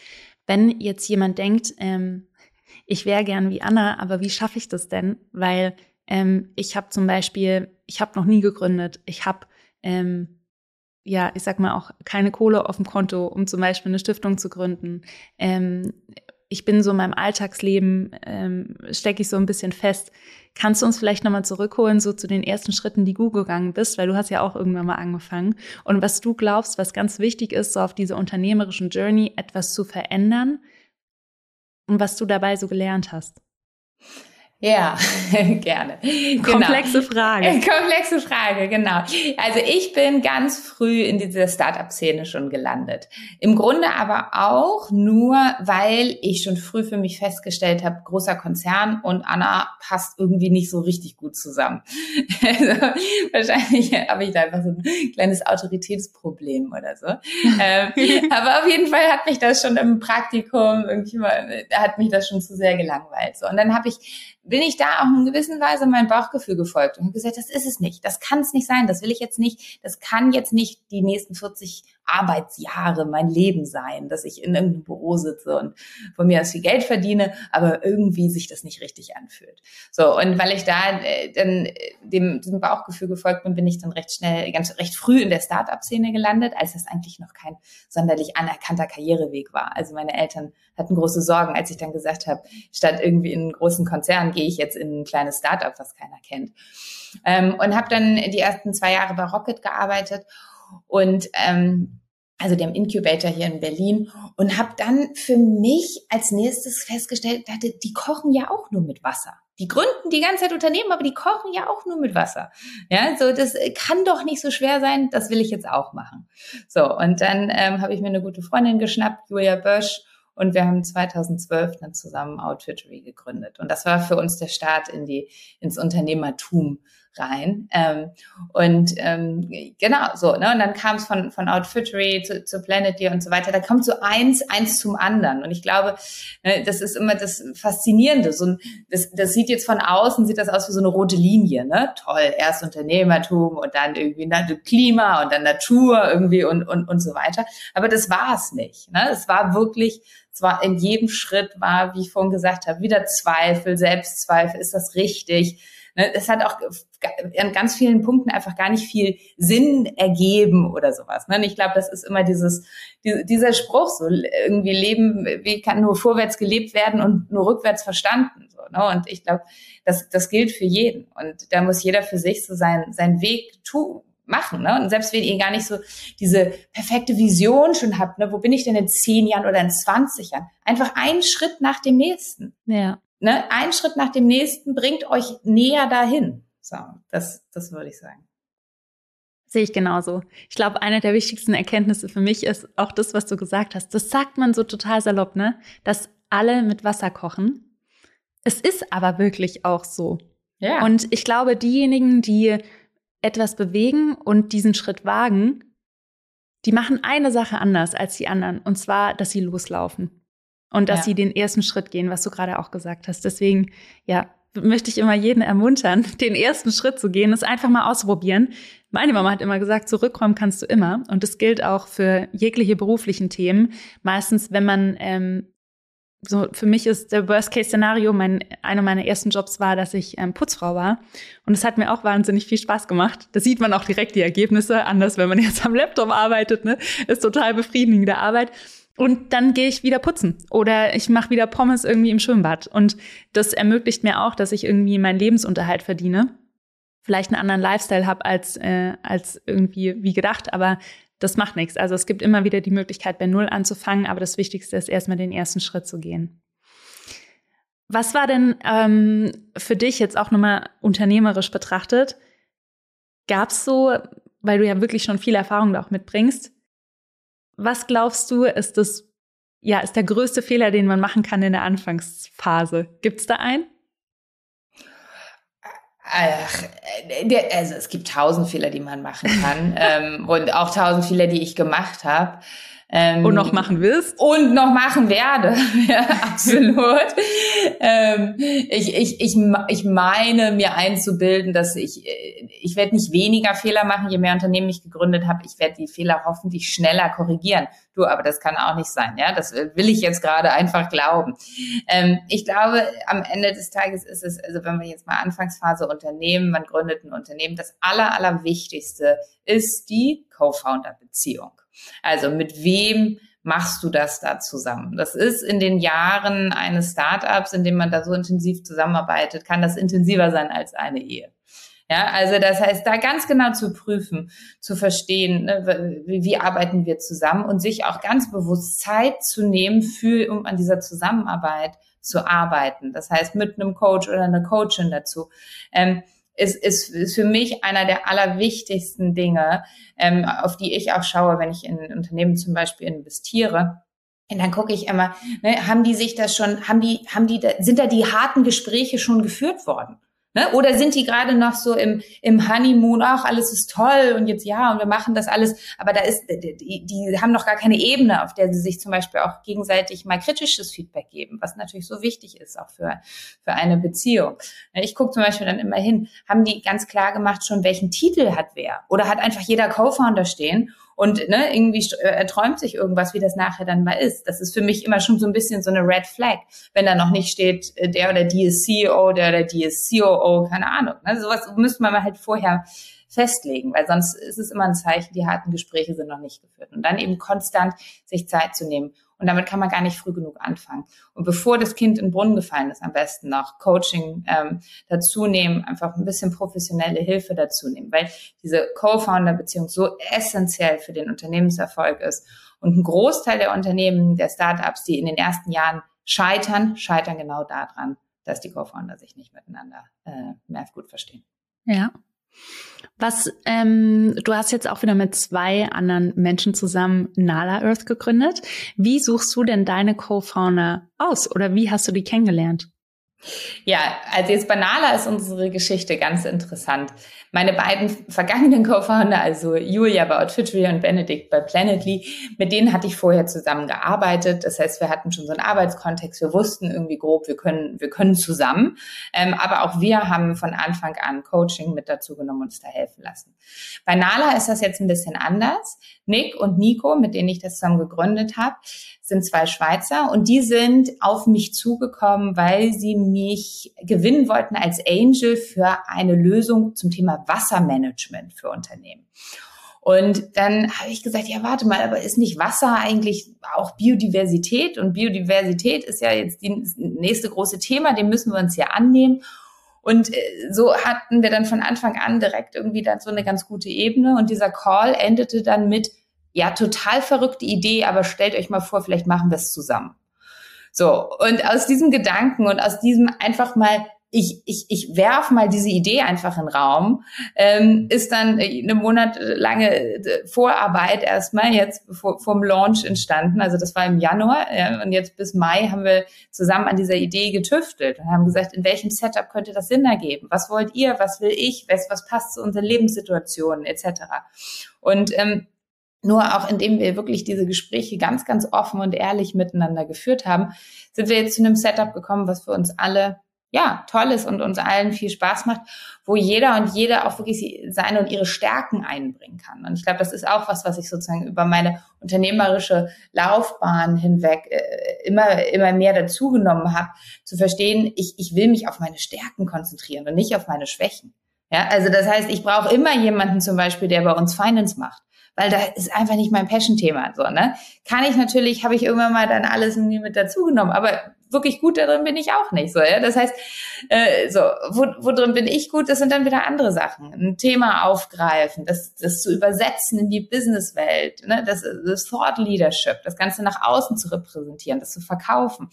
Wenn jetzt jemand denkt, ähm, ich wäre gern wie Anna, aber wie schaffe ich das denn? Weil ähm, ich habe zum Beispiel, ich habe noch nie gegründet, ich habe ähm, ja, ich sag mal auch keine Kohle auf dem Konto, um zum Beispiel eine Stiftung zu gründen. Ähm, ich bin so in meinem Alltagsleben, ähm, stecke ich so ein bisschen fest. Kannst du uns vielleicht nochmal zurückholen, so zu den ersten Schritten, die du gegangen bist, weil du hast ja auch irgendwann mal angefangen. Und was du glaubst, was ganz wichtig ist, so auf dieser unternehmerischen Journey etwas zu verändern und was du dabei so gelernt hast. Ja, gerne. Genau. Komplexe Frage. Komplexe Frage, genau. Also ich bin ganz früh in dieser Startup-Szene schon gelandet. Im Grunde aber auch nur, weil ich schon früh für mich festgestellt habe, großer Konzern und Anna passt irgendwie nicht so richtig gut zusammen. Also wahrscheinlich habe ich da einfach so ein kleines Autoritätsproblem oder so. ähm, aber auf jeden Fall hat mich das schon im Praktikum irgendwie mal, hat mich das schon zu sehr gelangweilt. So. Und dann habe ich bin ich da auch in gewisser Weise mein Bauchgefühl gefolgt und gesagt, das ist es nicht, das kann es nicht sein, das will ich jetzt nicht, das kann jetzt nicht die nächsten 40 Arbeitsjahre mein Leben sein, dass ich in irgendeinem Büro sitze und von mir aus viel Geld verdiene, aber irgendwie sich das nicht richtig anfühlt. So, und weil ich da äh, dann äh, dem, diesem Bauchgefühl gefolgt bin, bin ich dann recht schnell, ganz recht früh in der Start-up-Szene gelandet, als das eigentlich noch kein sonderlich anerkannter Karriereweg war. Also meine Eltern hatten große Sorgen, als ich dann gesagt habe, statt irgendwie in einen großen Konzern gehe ich jetzt in ein kleines Start-up, was keiner kennt. Ähm, und habe dann die ersten zwei Jahre bei Rocket gearbeitet und ähm, also dem Incubator hier in Berlin und habe dann für mich als nächstes festgestellt, dachte, die kochen ja auch nur mit Wasser. Die gründen die ganze Zeit Unternehmen, aber die kochen ja auch nur mit Wasser. Ja, so das kann doch nicht so schwer sein. Das will ich jetzt auch machen. So und dann ähm, habe ich mir eine gute Freundin geschnappt, Julia Bösch, und wir haben 2012 dann zusammen Outfittery gegründet. Und das war für uns der Start in die ins Unternehmertum rein. Ähm, und ähm, genau so, ne? Und dann kam es von, von Outfittery zu, zu Planet Deer und so weiter. Da kommt so eins, eins zum anderen. Und ich glaube, ne, das ist immer das Faszinierende. So ein, das, das sieht jetzt von außen, sieht das aus wie so eine rote Linie, ne? Toll, erst Unternehmertum und dann irgendwie ne, Klima und dann Natur irgendwie und, und, und so weiter. Aber das war es nicht. Ne? Es war wirklich es war in jedem Schritt war, wie ich vorhin gesagt habe, wieder Zweifel, Selbstzweifel, ist das richtig? Ne, es hat auch an ganz vielen Punkten einfach gar nicht viel Sinn ergeben oder sowas. Ne? Und ich glaube, das ist immer dieses, dieser Spruch, so irgendwie Leben, wie kann nur vorwärts gelebt werden und nur rückwärts verstanden. Ne? Und ich glaube, das, das gilt für jeden. Und da muss jeder für sich so sein, seinen Weg tun machen. Ne? Und selbst wenn ihr gar nicht so diese perfekte Vision schon habt, ne? wo bin ich denn in zehn Jahren oder in 20 Jahren? Einfach einen Schritt nach dem nächsten. Ja ne, ein Schritt nach dem nächsten bringt euch näher dahin. So, das, das würde ich sagen. Sehe ich genauso. Ich glaube, eine der wichtigsten Erkenntnisse für mich ist auch das, was du gesagt hast. Das sagt man so total salopp, ne? Dass alle mit Wasser kochen. Es ist aber wirklich auch so. Ja. Und ich glaube, diejenigen, die etwas bewegen und diesen Schritt wagen, die machen eine Sache anders als die anderen. Und zwar, dass sie loslaufen und dass ja. sie den ersten Schritt gehen, was du gerade auch gesagt hast. Deswegen, ja, möchte ich immer jeden ermuntern, den ersten Schritt zu gehen, es einfach mal ausprobieren. Meine Mama hat immer gesagt, zurückräumen kannst du immer. Und das gilt auch für jegliche beruflichen Themen. Meistens, wenn man ähm, so für mich ist der Worst-Case-Szenario, mein, einer meiner ersten Jobs war, dass ich ähm, Putzfrau war. Und es hat mir auch wahnsinnig viel Spaß gemacht. Da sieht man auch direkt die Ergebnisse, anders wenn man jetzt am Laptop arbeitet, ne? Ist total befriedigende Arbeit. Und dann gehe ich wieder putzen oder ich mache wieder Pommes irgendwie im Schwimmbad. Und das ermöglicht mir auch, dass ich irgendwie meinen Lebensunterhalt verdiene. Vielleicht einen anderen Lifestyle habe als, äh, als irgendwie wie gedacht, aber das macht nichts. Also es gibt immer wieder die Möglichkeit, bei Null anzufangen, aber das Wichtigste ist erstmal den ersten Schritt zu gehen. Was war denn ähm, für dich jetzt auch nochmal unternehmerisch betrachtet? Gab es so, weil du ja wirklich schon viel Erfahrung da auch mitbringst, was glaubst du, ist das, ja, ist der größte Fehler, den man machen kann in der Anfangsphase? Gibt es da einen? Ach, also es gibt tausend Fehler, die man machen kann ähm, und auch tausend Fehler, die ich gemacht habe. Ähm, und noch machen wirst? Und noch machen werde. ja, absolut. ähm, ich, ich, ich, ich meine, mir einzubilden, dass ich, ich werde nicht weniger Fehler machen, je mehr Unternehmen ich gegründet habe. Ich werde die Fehler hoffentlich schneller korrigieren. Du, aber das kann auch nicht sein. Ja, das will ich jetzt gerade einfach glauben. Ähm, ich glaube, am Ende des Tages ist es, also wenn wir jetzt mal Anfangsphase Unternehmen, man gründet ein Unternehmen, das aller, allerwichtigste ist die Co-Founder-Beziehung. Also mit wem machst du das da zusammen? Das ist in den Jahren eines Startups, in dem man da so intensiv zusammenarbeitet, kann das intensiver sein als eine Ehe. Ja, also das heißt, da ganz genau zu prüfen, zu verstehen, ne, wie, wie, arbeiten wir zusammen und sich auch ganz bewusst Zeit zu nehmen, für, um an dieser Zusammenarbeit zu arbeiten. Das heißt, mit einem Coach oder einer Coachin dazu. Ähm, ist, ist, ist für mich einer der allerwichtigsten Dinge, ähm, auf die ich auch schaue, wenn ich in Unternehmen zum Beispiel investiere. Und dann gucke ich immer, ne, haben die sich das schon, haben die, haben die, sind da die harten Gespräche schon geführt worden? Ne? Oder sind die gerade noch so im, im Honeymoon, ach, alles ist toll und jetzt ja und wir machen das alles, aber da ist, die, die haben noch gar keine Ebene, auf der sie sich zum Beispiel auch gegenseitig mal kritisches Feedback geben, was natürlich so wichtig ist auch für, für eine Beziehung. Ich gucke zum Beispiel dann immer hin, haben die ganz klar gemacht schon, welchen Titel hat wer? Oder hat einfach jeder Co-Founder stehen und ne, irgendwie äh, er träumt sich irgendwas, wie das nachher dann mal ist. Das ist für mich immer schon so ein bisschen so eine Red Flag, wenn da noch nicht steht, äh, der oder die ist CEO, der oder die ist COO, keine Ahnung. Ne? Sowas müsste man halt vorher festlegen, weil sonst ist es immer ein Zeichen, die harten Gespräche sind noch nicht geführt. Und dann eben konstant sich Zeit zu nehmen und damit kann man gar nicht früh genug anfangen. Und bevor das Kind in den Brunnen gefallen ist, am besten noch Coaching ähm, dazu nehmen, einfach ein bisschen professionelle Hilfe dazu nehmen, weil diese Co-Founder-Beziehung so essentiell für den Unternehmenserfolg ist. Und ein Großteil der Unternehmen, der Startups, die in den ersten Jahren scheitern, scheitern genau daran, dass die Co-Founder sich nicht miteinander äh, mehr gut verstehen. Ja, was, ähm, du hast jetzt auch wieder mit zwei anderen Menschen zusammen Nala Earth gegründet. Wie suchst du denn deine Co-Founder aus oder wie hast du die kennengelernt? Ja, also jetzt banaler ist unsere Geschichte ganz interessant. Meine beiden vergangenen Co-Founder, also Julia bei Outfittery und Benedikt bei Planetly, mit denen hatte ich vorher zusammengearbeitet. Das heißt, wir hatten schon so einen Arbeitskontext. Wir wussten irgendwie grob, wir können, wir können zusammen. Ähm, aber auch wir haben von Anfang an Coaching mit dazu genommen und uns da helfen lassen. Bei Nala ist das jetzt ein bisschen anders. Nick und Nico, mit denen ich das zusammen gegründet habe, sind zwei Schweizer und die sind auf mich zugekommen, weil sie mich gewinnen wollten als Angel für eine Lösung zum Thema Wassermanagement für Unternehmen. Und dann habe ich gesagt, ja, warte mal, aber ist nicht Wasser eigentlich auch Biodiversität? Und Biodiversität ist ja jetzt das nächste große Thema, dem müssen wir uns ja annehmen. Und äh, so hatten wir dann von Anfang an direkt irgendwie dann so eine ganz gute Ebene. Und dieser Call endete dann mit, ja, total verrückte Idee, aber stellt euch mal vor, vielleicht machen wir es zusammen. So, und aus diesem Gedanken und aus diesem einfach mal ich, ich, ich werf mal diese Idee einfach in den Raum, ähm, ist dann eine monatelange äh, Vorarbeit erstmal jetzt vor, vom Launch entstanden. Also das war im Januar ja, und jetzt bis Mai haben wir zusammen an dieser Idee getüftelt und haben gesagt, in welchem Setup könnte das Sinn ergeben? Was wollt ihr? Was will ich? Was, was passt zu unseren Lebenssituationen etc. Und ähm, nur auch indem wir wirklich diese Gespräche ganz, ganz offen und ehrlich miteinander geführt haben, sind wir jetzt zu einem Setup gekommen, was für uns alle ja, toll ist und uns allen viel Spaß macht, wo jeder und jede auch wirklich seine und ihre Stärken einbringen kann. Und ich glaube, das ist auch was, was ich sozusagen über meine unternehmerische Laufbahn hinweg äh, immer, immer mehr dazugenommen habe, zu verstehen, ich, ich will mich auf meine Stärken konzentrieren und nicht auf meine Schwächen. Ja, also das heißt, ich brauche immer jemanden zum Beispiel, der bei uns Finance macht weil da ist einfach nicht mein Passion-Thema. So, ne? Kann ich natürlich, habe ich irgendwann mal dann alles mit dazugenommen, aber wirklich gut darin bin ich auch nicht. So, ja? Das heißt, äh, so, wo, wo drin bin ich gut, das sind dann wieder andere Sachen. Ein Thema aufgreifen, das, das zu übersetzen in die Businesswelt, ne? das, das Thought Leadership, das Ganze nach außen zu repräsentieren, das zu verkaufen.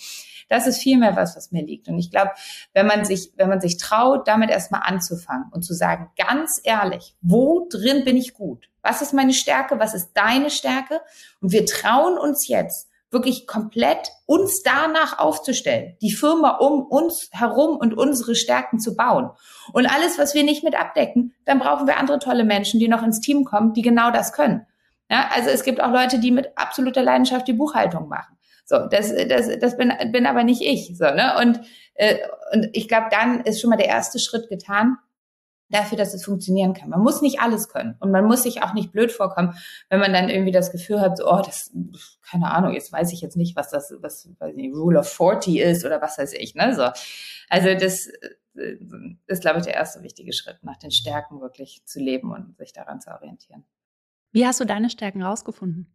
Das ist vielmehr was, was mir liegt. Und ich glaube, wenn man sich, wenn man sich traut, damit erstmal anzufangen und zu sagen, ganz ehrlich, wo drin bin ich gut? Was ist meine Stärke? Was ist deine Stärke? Und wir trauen uns jetzt, wirklich komplett uns danach aufzustellen, die Firma um uns herum und unsere Stärken zu bauen. Und alles, was wir nicht mit abdecken, dann brauchen wir andere tolle Menschen, die noch ins Team kommen, die genau das können. Ja, also es gibt auch Leute, die mit absoluter Leidenschaft die Buchhaltung machen. So, das, das, das bin, bin aber nicht ich. So, ne? Und, äh, und ich glaube, dann ist schon mal der erste Schritt getan, dafür, dass es funktionieren kann. Man muss nicht alles können und man muss sich auch nicht blöd vorkommen, wenn man dann irgendwie das Gefühl hat, so, oh, das, keine Ahnung, jetzt weiß ich jetzt nicht, was das, was, weiß nicht, Rule of 40 ist oder was weiß ich, ne, so. Also das äh, ist, glaube ich, der erste wichtige Schritt, nach den Stärken wirklich zu leben und sich daran zu orientieren. Wie hast du deine Stärken rausgefunden?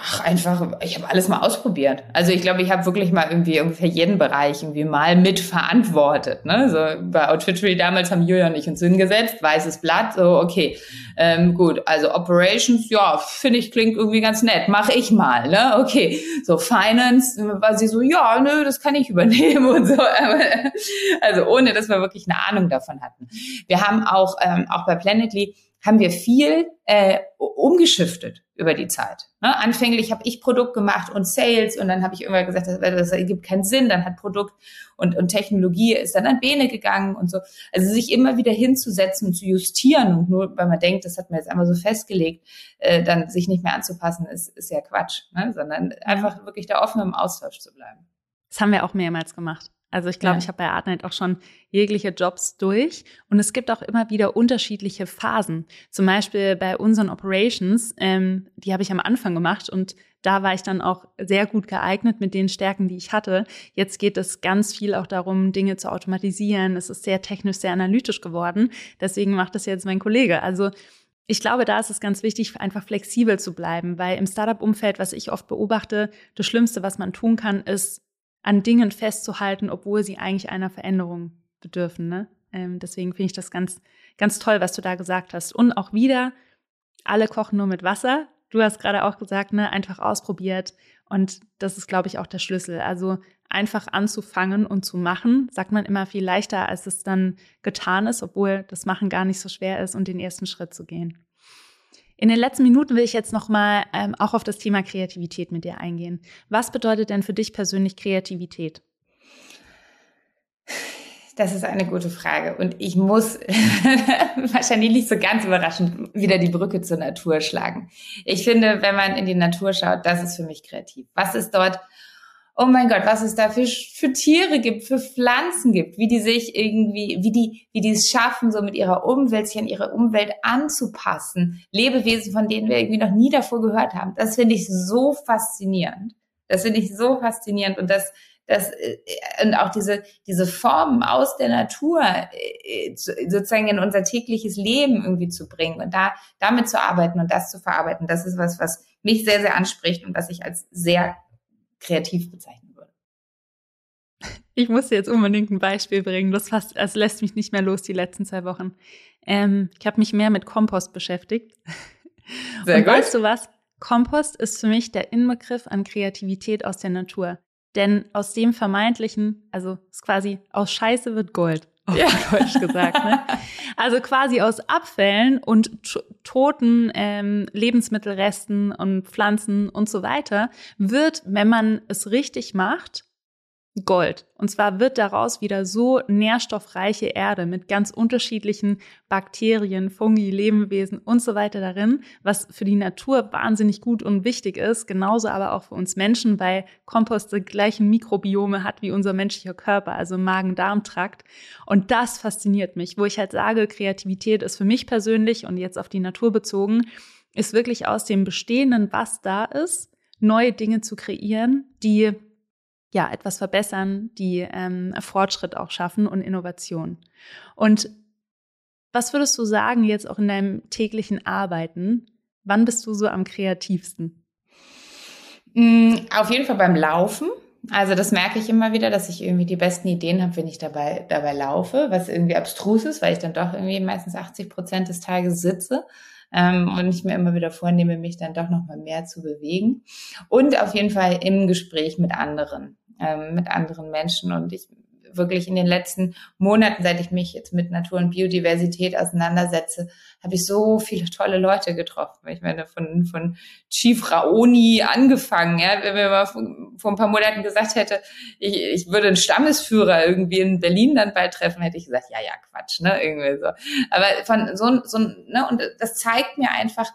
Ach, einfach, ich habe alles mal ausprobiert. Also ich glaube, ich habe wirklich mal irgendwie ungefähr jeden Bereich irgendwie mal mitverantwortet. Ne? So bei Outfittery damals haben Julia und ich uns hingesetzt, weißes Blatt, so okay, ähm, gut. Also Operations, ja, finde ich klingt irgendwie ganz nett, mache ich mal. Ne? Okay, so Finance war sie so, ja, nö, das kann ich übernehmen und so. Also ohne, dass wir wirklich eine Ahnung davon hatten. Wir haben auch ähm, auch bei Planetly haben wir viel äh, umgeschiftet über die Zeit. Ne? Anfänglich habe ich Produkt gemacht und Sales und dann habe ich irgendwann gesagt, das, das ergibt keinen Sinn, dann hat Produkt und, und Technologie ist dann an Bene gegangen und so. Also sich immer wieder hinzusetzen und zu justieren und nur weil man denkt, das hat man jetzt einmal so festgelegt, äh, dann sich nicht mehr anzupassen, ist, ist ja Quatsch, ne? sondern einfach wirklich da offen im Austausch zu bleiben. Das haben wir auch mehrmals gemacht. Also ich glaube, ja. ich habe bei Artnight auch schon jegliche Jobs durch. Und es gibt auch immer wieder unterschiedliche Phasen. Zum Beispiel bei unseren Operations, ähm, die habe ich am Anfang gemacht und da war ich dann auch sehr gut geeignet mit den Stärken, die ich hatte. Jetzt geht es ganz viel auch darum, Dinge zu automatisieren. Es ist sehr technisch, sehr analytisch geworden. Deswegen macht das jetzt mein Kollege. Also ich glaube, da ist es ganz wichtig, einfach flexibel zu bleiben, weil im Startup-Umfeld, was ich oft beobachte, das Schlimmste, was man tun kann, ist an Dingen festzuhalten, obwohl sie eigentlich einer Veränderung bedürfen. Ne? Ähm, deswegen finde ich das ganz, ganz toll, was du da gesagt hast. Und auch wieder, alle kochen nur mit Wasser. Du hast gerade auch gesagt, ne, einfach ausprobiert. Und das ist, glaube ich, auch der Schlüssel. Also einfach anzufangen und zu machen, sagt man immer viel leichter, als es dann getan ist, obwohl das Machen gar nicht so schwer ist und den ersten Schritt zu gehen. In den letzten Minuten will ich jetzt nochmal ähm, auch auf das Thema Kreativität mit dir eingehen. Was bedeutet denn für dich persönlich Kreativität? Das ist eine gute Frage. Und ich muss wahrscheinlich nicht so ganz überraschend wieder die Brücke zur Natur schlagen. Ich finde, wenn man in die Natur schaut, das ist für mich kreativ. Was ist dort oh mein Gott, was es da für, für Tiere gibt, für Pflanzen gibt, wie die sich irgendwie, wie die, wie die es schaffen, so mit ihrer Umwelt, sich an ihre Umwelt anzupassen. Lebewesen, von denen wir irgendwie noch nie davor gehört haben. Das finde ich so faszinierend. Das finde ich so faszinierend und das, das, äh, und auch diese, diese Formen aus der Natur äh, sozusagen in unser tägliches Leben irgendwie zu bringen und da, damit zu arbeiten und das zu verarbeiten. Das ist was, was mich sehr, sehr anspricht und was ich als sehr kreativ bezeichnen würde. Ich musste jetzt unbedingt ein Beispiel bringen. Das fast, es lässt mich nicht mehr los die letzten zwei Wochen. Ähm, ich habe mich mehr mit Kompost beschäftigt. Sehr Und gut. weißt du was? Kompost ist für mich der Inbegriff an Kreativität aus der Natur. Denn aus dem vermeintlichen, also ist quasi aus Scheiße wird Gold auf ja. Deutsch gesagt. Ne? Also quasi aus Abfällen und toten ähm, Lebensmittelresten und Pflanzen und so weiter wird, wenn man es richtig macht, Gold. Und zwar wird daraus wieder so nährstoffreiche Erde mit ganz unterschiedlichen Bakterien, Fungi, Lebewesen und so weiter darin, was für die Natur wahnsinnig gut und wichtig ist, genauso aber auch für uns Menschen, weil Kompost die gleichen Mikrobiome hat wie unser menschlicher Körper, also Magen-Darm-Trakt. Und das fasziniert mich, wo ich halt sage, Kreativität ist für mich persönlich und jetzt auf die Natur bezogen, ist wirklich aus dem Bestehenden, was da ist, neue Dinge zu kreieren, die ja, etwas verbessern, die ähm, Fortschritt auch schaffen und Innovation. Und was würdest du sagen jetzt auch in deinem täglichen Arbeiten? Wann bist du so am kreativsten? Mm, auf jeden Fall beim Laufen. Also das merke ich immer wieder, dass ich irgendwie die besten Ideen habe, wenn ich dabei, dabei laufe, was irgendwie abstrus ist, weil ich dann doch irgendwie meistens 80 Prozent des Tages sitze ähm, und ich mir immer wieder vornehme, mich dann doch noch mal mehr zu bewegen. Und auf jeden Fall im Gespräch mit anderen, ähm, mit anderen Menschen. Und ich wirklich in den letzten Monaten, seit ich mich jetzt mit Natur und Biodiversität auseinandersetze, habe ich so viele tolle Leute getroffen. Ich meine, von, von Chief Raoni angefangen, ja, wenn mir mal vor ein paar Monaten gesagt hätte, ich, ich würde einen Stammesführer irgendwie in Berlin dann bald treffen, hätte ich gesagt, ja, ja, Quatsch, ne, irgendwie so. Aber von so, so, ne, und das zeigt mir einfach,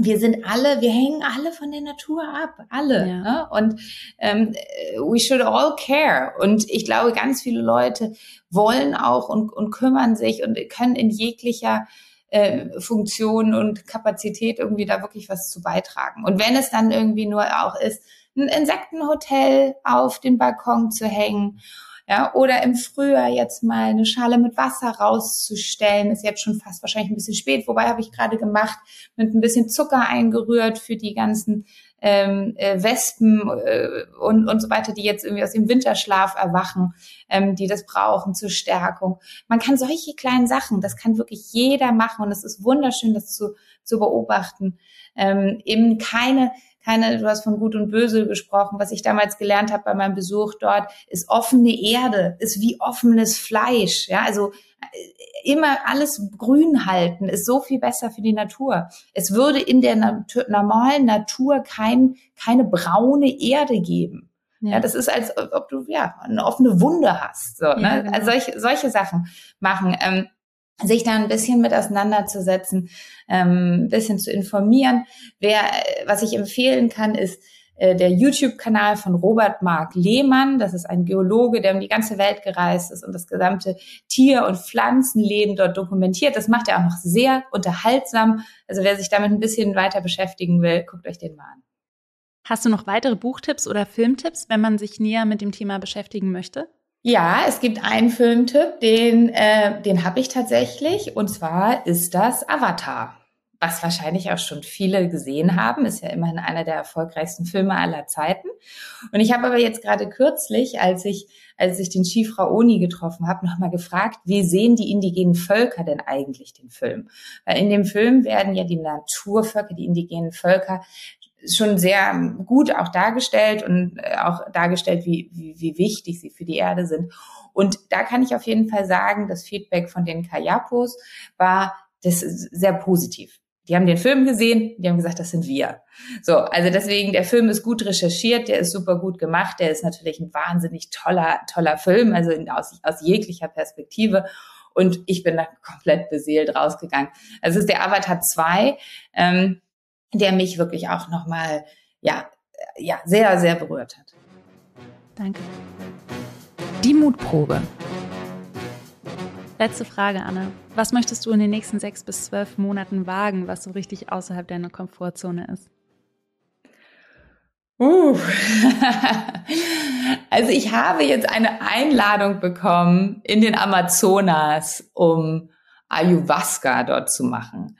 wir sind alle, wir hängen alle von der Natur ab, alle. Ja. Ne? Und ähm, we should all care. Und ich glaube, ganz viele Leute wollen auch und, und kümmern sich und können in jeglicher äh, Funktion und Kapazität irgendwie da wirklich was zu beitragen. Und wenn es dann irgendwie nur auch ist, ein Insektenhotel auf den Balkon zu hängen ja, oder im Frühjahr jetzt mal eine Schale mit Wasser rauszustellen, ist jetzt schon fast wahrscheinlich ein bisschen spät. Wobei habe ich gerade gemacht, mit ein bisschen Zucker eingerührt für die ganzen ähm, äh, Wespen äh, und, und so weiter, die jetzt irgendwie aus dem Winterschlaf erwachen, ähm, die das brauchen zur Stärkung. Man kann solche kleinen Sachen, das kann wirklich jeder machen und es ist wunderschön, das zu, zu beobachten. Ähm, eben keine keine, du hast von Gut und Böse gesprochen. Was ich damals gelernt habe bei meinem Besuch dort, ist offene Erde, ist wie offenes Fleisch. Ja, also äh, immer alles grün halten ist so viel besser für die Natur. Es würde in der Natur, normalen Natur kein, keine braune Erde geben. Ja. ja. das ist als ob du ja eine offene Wunde hast. So, ja, ne? Genau. Also solche, solche Sachen machen. Ähm, sich da ein bisschen mit auseinanderzusetzen, ähm, ein bisschen zu informieren. Wer, was ich empfehlen kann, ist äh, der YouTube-Kanal von Robert Mark Lehmann. Das ist ein Geologe, der um die ganze Welt gereist ist und das gesamte Tier- und Pflanzenleben dort dokumentiert. Das macht er auch noch sehr unterhaltsam. Also wer sich damit ein bisschen weiter beschäftigen will, guckt euch den mal an. Hast du noch weitere Buchtipps oder Filmtipps, wenn man sich näher mit dem Thema beschäftigen möchte? Ja, es gibt einen Filmtipp, den, äh, den habe ich tatsächlich. Und zwar ist das Avatar. Was wahrscheinlich auch schon viele gesehen haben, ist ja immerhin einer der erfolgreichsten Filme aller Zeiten. Und ich habe aber jetzt gerade kürzlich, als ich, als ich den Chief Raoni getroffen habe, nochmal gefragt, wie sehen die indigenen Völker denn eigentlich den Film? Weil in dem Film werden ja die Naturvölker, die indigenen Völker schon sehr gut auch dargestellt und äh, auch dargestellt, wie, wie, wie wichtig sie für die Erde sind. Und da kann ich auf jeden Fall sagen, das Feedback von den Kayapos war das sehr positiv. Die haben den Film gesehen, die haben gesagt, das sind wir. So, also deswegen, der Film ist gut recherchiert, der ist super gut gemacht, der ist natürlich ein wahnsinnig toller, toller Film, also in, aus, aus jeglicher Perspektive. Und ich bin da komplett beseelt rausgegangen. Also es ist der Avatar 2. Ähm, der mich wirklich auch nochmal, ja, ja, sehr, sehr berührt hat. Danke. Die Mutprobe. Letzte Frage, Anne. Was möchtest du in den nächsten sechs bis zwölf Monaten wagen, was so richtig außerhalb deiner Komfortzone ist? Uh. also ich habe jetzt eine Einladung bekommen in den Amazonas, um Ayahuasca dort zu machen.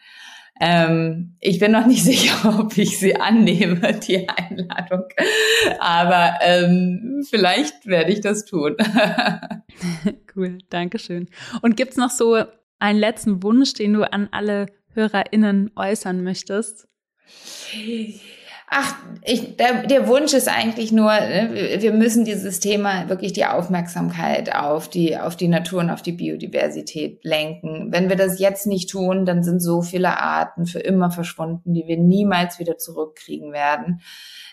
Ähm, ich bin noch nicht sicher, ob ich sie annehme, die Einladung. Aber ähm, vielleicht werde ich das tun. cool, danke schön. Und gibt's noch so einen letzten Wunsch, den du an alle HörerInnen äußern möchtest? Ach, ich, der, der Wunsch ist eigentlich nur, ne, wir müssen dieses Thema wirklich die Aufmerksamkeit auf die, auf die Natur und auf die Biodiversität lenken. Wenn wir das jetzt nicht tun, dann sind so viele Arten für immer verschwunden, die wir niemals wieder zurückkriegen werden.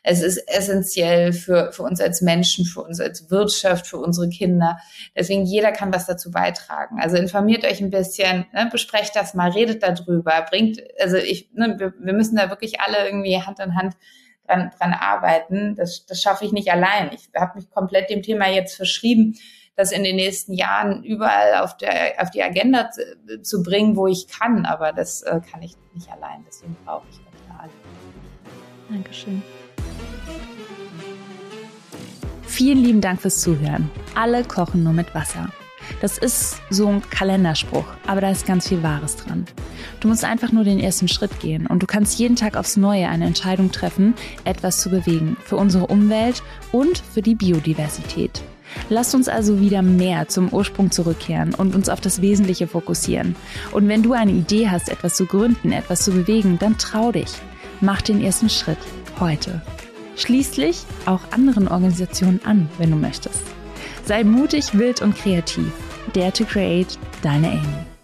Es ist essentiell für, für uns als Menschen, für uns als Wirtschaft, für unsere Kinder. Deswegen jeder kann was dazu beitragen. Also informiert euch ein bisschen, ne, besprecht das mal, redet darüber, bringt, also ich, ne, wir, wir müssen da wirklich alle irgendwie Hand in Hand dran, dran arbeiten. Das, das schaffe ich nicht allein. Ich habe mich komplett dem Thema jetzt verschrieben, das in den nächsten Jahren überall auf, der, auf die Agenda zu, zu bringen, wo ich kann. Aber das äh, kann ich nicht allein. Deswegen brauche ich euch alle. Dankeschön. Vielen lieben Dank fürs Zuhören. Alle kochen nur mit Wasser. Das ist so ein Kalenderspruch, aber da ist ganz viel Wahres dran. Du musst einfach nur den ersten Schritt gehen und du kannst jeden Tag aufs Neue eine Entscheidung treffen, etwas zu bewegen für unsere Umwelt und für die Biodiversität. Lasst uns also wieder mehr zum Ursprung zurückkehren und uns auf das Wesentliche fokussieren. Und wenn du eine Idee hast, etwas zu gründen, etwas zu bewegen, dann trau dich. Mach den ersten Schritt heute. Schließlich auch anderen Organisationen an, wenn du möchtest. Sei mutig, wild und kreativ. Dare to create, deine Amy.